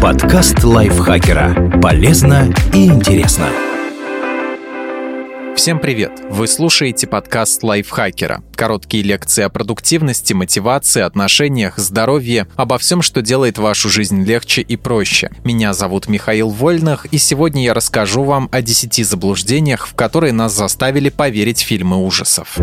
Подкаст лайфхакера. Полезно и интересно. Всем привет! Вы слушаете подкаст лайфхакера. Короткие лекции о продуктивности, мотивации, отношениях, здоровье, обо всем, что делает вашу жизнь легче и проще. Меня зовут Михаил Вольных, и сегодня я расскажу вам о 10 заблуждениях, в которые нас заставили поверить фильмы ужасов.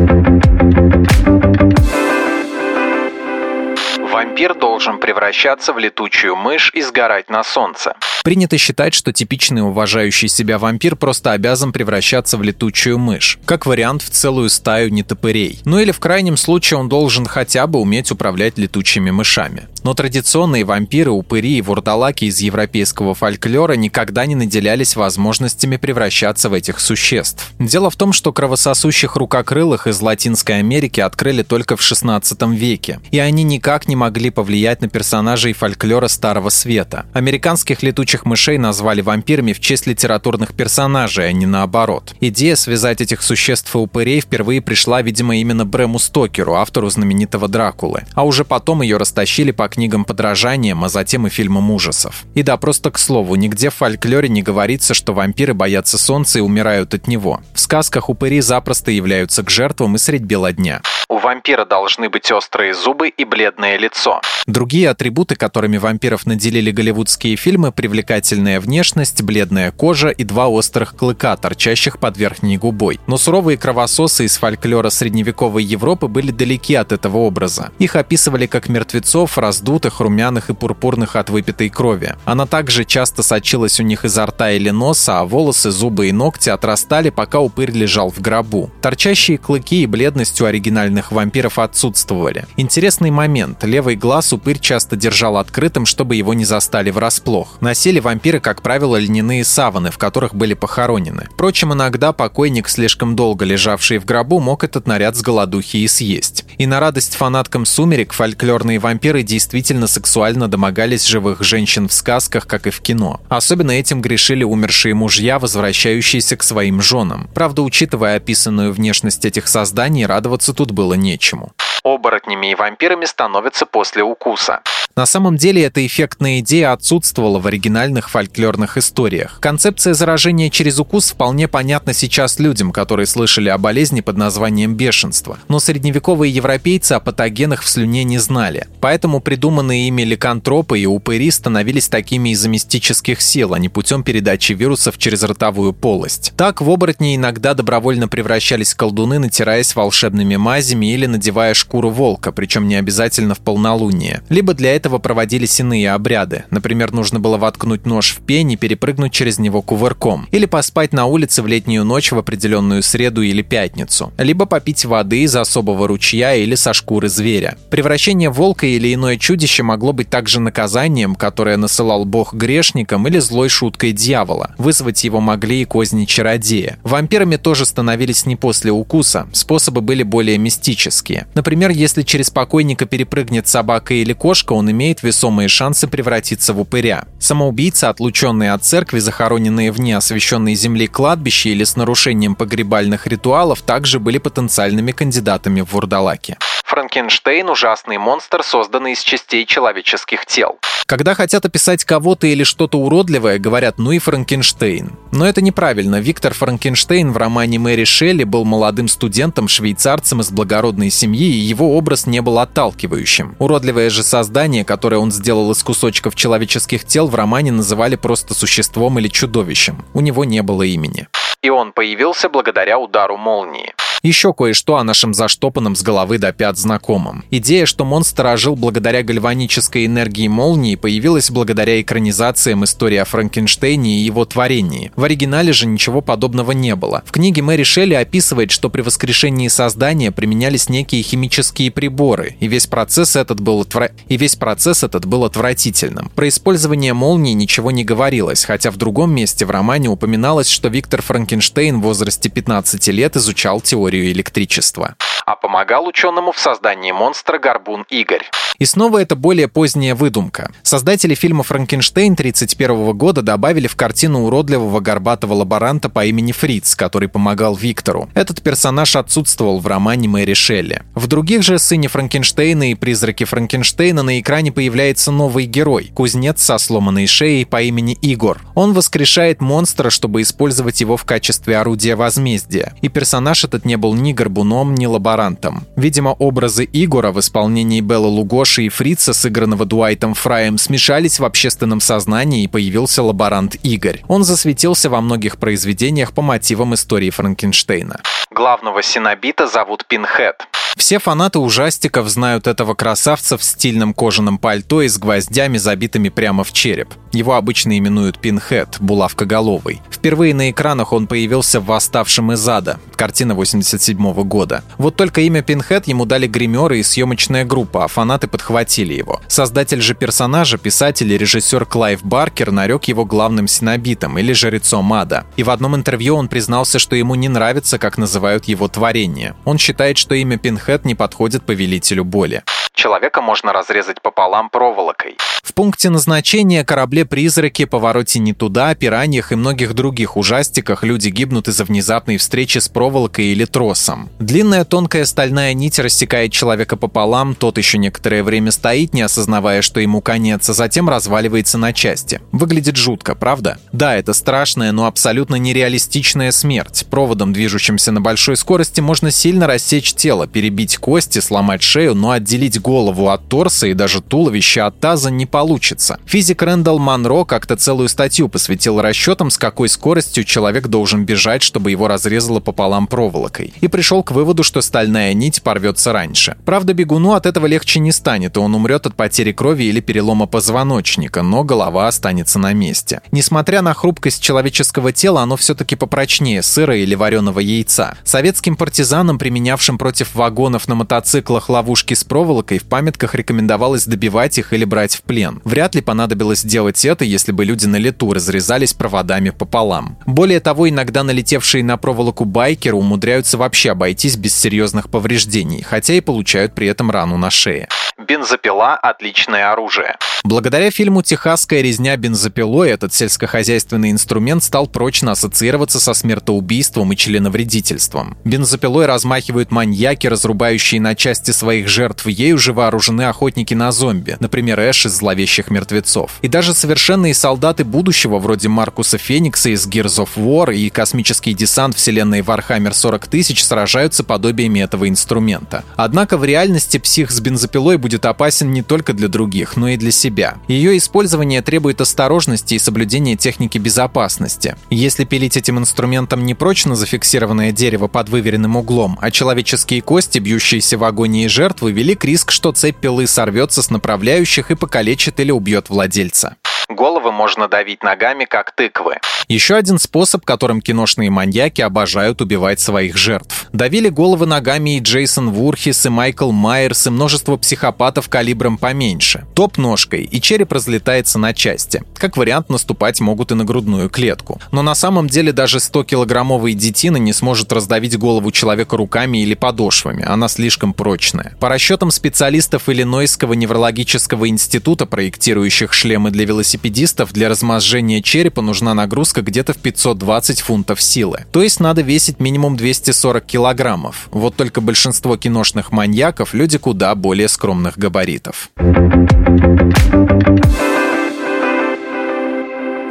Вампир должен превращаться в летучую мышь и сгорать на солнце. Принято считать, что типичный уважающий себя вампир просто обязан превращаться в летучую мышь. Как вариант, в целую стаю нетопырей. Ну или в крайнем случае он должен хотя бы уметь управлять летучими мышами. Но традиционные вампиры, упыри и вурдалаки из европейского фольклора никогда не наделялись возможностями превращаться в этих существ. Дело в том, что кровососущих рукокрылых из Латинской Америки открыли только в 16 веке, и они никак не могли повлиять на персонажей фольклора Старого Света. Американских летучих мышей назвали вампирами в честь литературных персонажей, а не наоборот. Идея связать этих существ и упырей впервые пришла, видимо, именно Брэму Стокеру, автору знаменитого Дракулы. А уже потом ее растащили по книгам подражаниям, а затем и фильмам ужасов. И да, просто к слову, нигде в фольклоре не говорится, что вампиры боятся солнца и умирают от него. В сказках упыри запросто являются к жертвам и средь бела дня. У вампира должны быть острые зубы и бледное лицо. Другие атрибуты, которыми вампиров наделили голливудские фильмы, привлекательная внешность, бледная кожа и два острых клыка, торчащих под верхней губой. Но суровые кровососы из фольклора средневековой Европы были далеки от этого образа. Их описывали как мертвецов, раздутых, румяных и пурпурных от выпитой крови. Она также часто сочилась у них изо рта или носа, а волосы, зубы и ногти отрастали, пока упырь лежал в гробу. Торчащие клыки и бледность у оригинальных реальных вампиров отсутствовали. Интересный момент. Левый глаз упырь часто держал открытым, чтобы его не застали врасплох. Носили вампиры, как правило, льняные саваны, в которых были похоронены. Впрочем, иногда покойник, слишком долго лежавший в гробу, мог этот наряд с голодухи и съесть. И на радость фанаткам «Сумерек» фольклорные вампиры действительно сексуально домогались живых женщин в сказках, как и в кино. Особенно этим грешили умершие мужья, возвращающиеся к своим женам. Правда, учитывая описанную внешность этих созданий, радоваться тут было было нечему. Оборотнями и вампирами становятся после укуса. На самом деле эта эффектная идея отсутствовала в оригинальных фольклорных историях. Концепция заражения через укус вполне понятна сейчас людям, которые слышали о болезни под названием бешенство. Но средневековые европейцы о патогенах в слюне не знали. Поэтому придуманные ими ликантропы и упыри становились такими из-за мистических сил, а не путем передачи вирусов через ротовую полость. Так в оборотни иногда добровольно превращались колдуны, натираясь волшебными мазями или надевая шкуру волка, причем не обязательно в полнолуние. Либо для этого проводились иные обряды. Например, нужно было воткнуть нож в пень и перепрыгнуть через него кувырком. Или поспать на улице в летнюю ночь в определенную среду или пятницу. Либо попить воды из особого ручья или со шкуры зверя. Превращение волка или иное чудище могло быть также наказанием, которое насылал бог грешникам или злой шуткой дьявола. Вызвать его могли и козни чародея. Вампирами тоже становились не после укуса. Способы были более мистические. Например, если через покойника перепрыгнет собака или кошка, он имеет весомые шансы превратиться в упыря. Самоубийцы, отлученные от церкви, захороненные вне освященной земли кладбища или с нарушением погребальных ритуалов, также были потенциальными кандидатами в вурдалаки. Франкенштейн – ужасный монстр, созданный из частей человеческих тел. Когда хотят описать кого-то или что-то уродливое, говорят «ну и Франкенштейн». Но это неправильно. Виктор Франкенштейн в романе Мэри Шелли был молодым студентом-швейцарцем из благородной семьи, и его образ не был отталкивающим. Уродливое же создание, которое он сделал из кусочков человеческих тел, в романе называли просто существом или чудовищем. У него не было имени. И он появился благодаря удару молнии. Еще кое-что о нашем заштопанном с головы до пят знакомом. Идея, что монстр ожил благодаря гальванической энергии молнии, появилась благодаря экранизациям истории о Франкенштейне и его творении. В оригинале же ничего подобного не было. В книге Мэри Шелли описывает, что при воскрешении создания применялись некие химические приборы, и весь процесс этот был, отвра... и весь процесс этот был отвратительным. Про использование молнии ничего не говорилось, хотя в другом месте в романе упоминалось, что Виктор Франкенштейн в возрасте 15 лет изучал теорию теорию электричества. А помогал ученому в создании монстра Горбун Игорь. И снова это более поздняя выдумка. Создатели фильма «Франкенштейн» 1931 года добавили в картину уродливого горбатого лаборанта по имени Фриц, который помогал Виктору. Этот персонаж отсутствовал в романе Мэри Шелли. В других же «Сыне Франкенштейна» и «Призраке Франкенштейна» на экране появляется новый герой – кузнец со сломанной шеей по имени Игор. Он воскрешает монстра, чтобы использовать его в качестве орудия возмездия. И персонаж этот не был ни горбуном, ни лаборантом. Видимо, образы Игора в исполнении Белла Лугоши и Фрица, сыгранного Дуайтом Фраем, смешались в общественном сознании и появился лаборант Игорь. Он засветился во многих произведениях по мотивам истории Франкенштейна. Главного сенобита зовут Пинхед. Все фанаты ужастиков знают этого красавца в стильном кожаном пальто и с гвоздями, забитыми прямо в череп. Его обычно именуют Пинхед, булавкоголовый. Впервые на экранах он появился в «Восставшем из ада», картина 87 года. Вот только имя Пинхед ему дали гримеры и съемочная группа, а фанаты подхватили его. Создатель же персонажа, писатель и режиссер Клайв Баркер нарек его главным сенобитом или жрецом ада. И в одном интервью он признался, что ему не нравится, как называют его творение. Он считает, что имя Пинхед не подходит повелителю боли. Человека можно разрезать пополам проволокой. В пункте назначения корабле-призраки, повороте не туда, пираньях и многих других ужастиках люди гибнут из-за внезапной встречи с проволокой или тросом. Длинная тонкая стальная нить рассекает человека пополам, тот еще некоторое время стоит, не осознавая, что ему конец, а затем разваливается на части. Выглядит жутко, правда? Да, это страшная, но абсолютно нереалистичная смерть. Проводом, движущимся на большой скорости, можно сильно рассечь тело, перебить кости, сломать шею, но отделить голову от торса и даже туловище от таза не получится. Физик Рэндалл Монро как-то целую статью посвятил расчетам, с какой скоростью человек должен бежать, чтобы его разрезало пополам проволокой. И пришел к выводу, что стальная нить порвется раньше. Правда, бегуну от этого легче не станет, и он умрет от потери крови или перелома позвоночника, но голова останется на месте. Несмотря на хрупкость человеческого тела, оно все-таки попрочнее сыра или вареного яйца. Советским партизанам, применявшим против вагонов на мотоциклах ловушки с проволокой, в памятках рекомендовалось добивать их или брать в плен. Вряд ли понадобилось делать это, если бы люди на лету разрезались проводами пополам. Более того, иногда налетевшие на проволоку байкеры умудряются вообще обойтись без серьезных повреждений, хотя и получают при этом рану на шее. Бензопила – отличное оружие. Благодаря фильму «Техасская резня бензопилой» этот сельскохозяйственный инструмент стал прочно ассоциироваться со смертоубийством и членовредительством. Бензопилой размахивают маньяки, разрубающие на части своих жертв. Ею же вооружены охотники на зомби, например, Эш из «Зловещих мертвецов». И даже совершенные солдаты будущего, вроде Маркуса Феникса из Gears of War и космический десант вселенной Warhammer 40 тысяч сражаются подобиями этого инструмента. Однако в реальности псих с бензопилой будет опасен не только для других, но и для себя. Ее использование требует осторожности и соблюдения техники безопасности. Если пилить этим инструментом непрочно зафиксированное дерево под выверенным углом, а человеческие кости, бьющиеся в агонии жертвы, велик риск, что цепь пилы сорвется с направляющих и покалечит или убьет владельца. Головы можно давить ногами, как тыквы. Еще один способ, которым киношные маньяки обожают убивать своих жертв. Давили головы ногами и Джейсон Вурхис, и Майкл Майерс, и множество психопатов калибром поменьше. Топ ножкой, и череп разлетается на части. Как вариант, наступать могут и на грудную клетку. Но на самом деле даже 100-килограммовый детина не сможет раздавить голову человека руками или подошвами, она слишком прочная. По расчетам специалистов Иллинойского неврологического института, проектирующих шлемы для велосипедистов, для размозжения черепа нужна нагрузка где-то в 520 фунтов силы. То есть надо весить минимум 240 килограммов. Вот только большинство киношных маньяков – люди куда более скромных габаритов.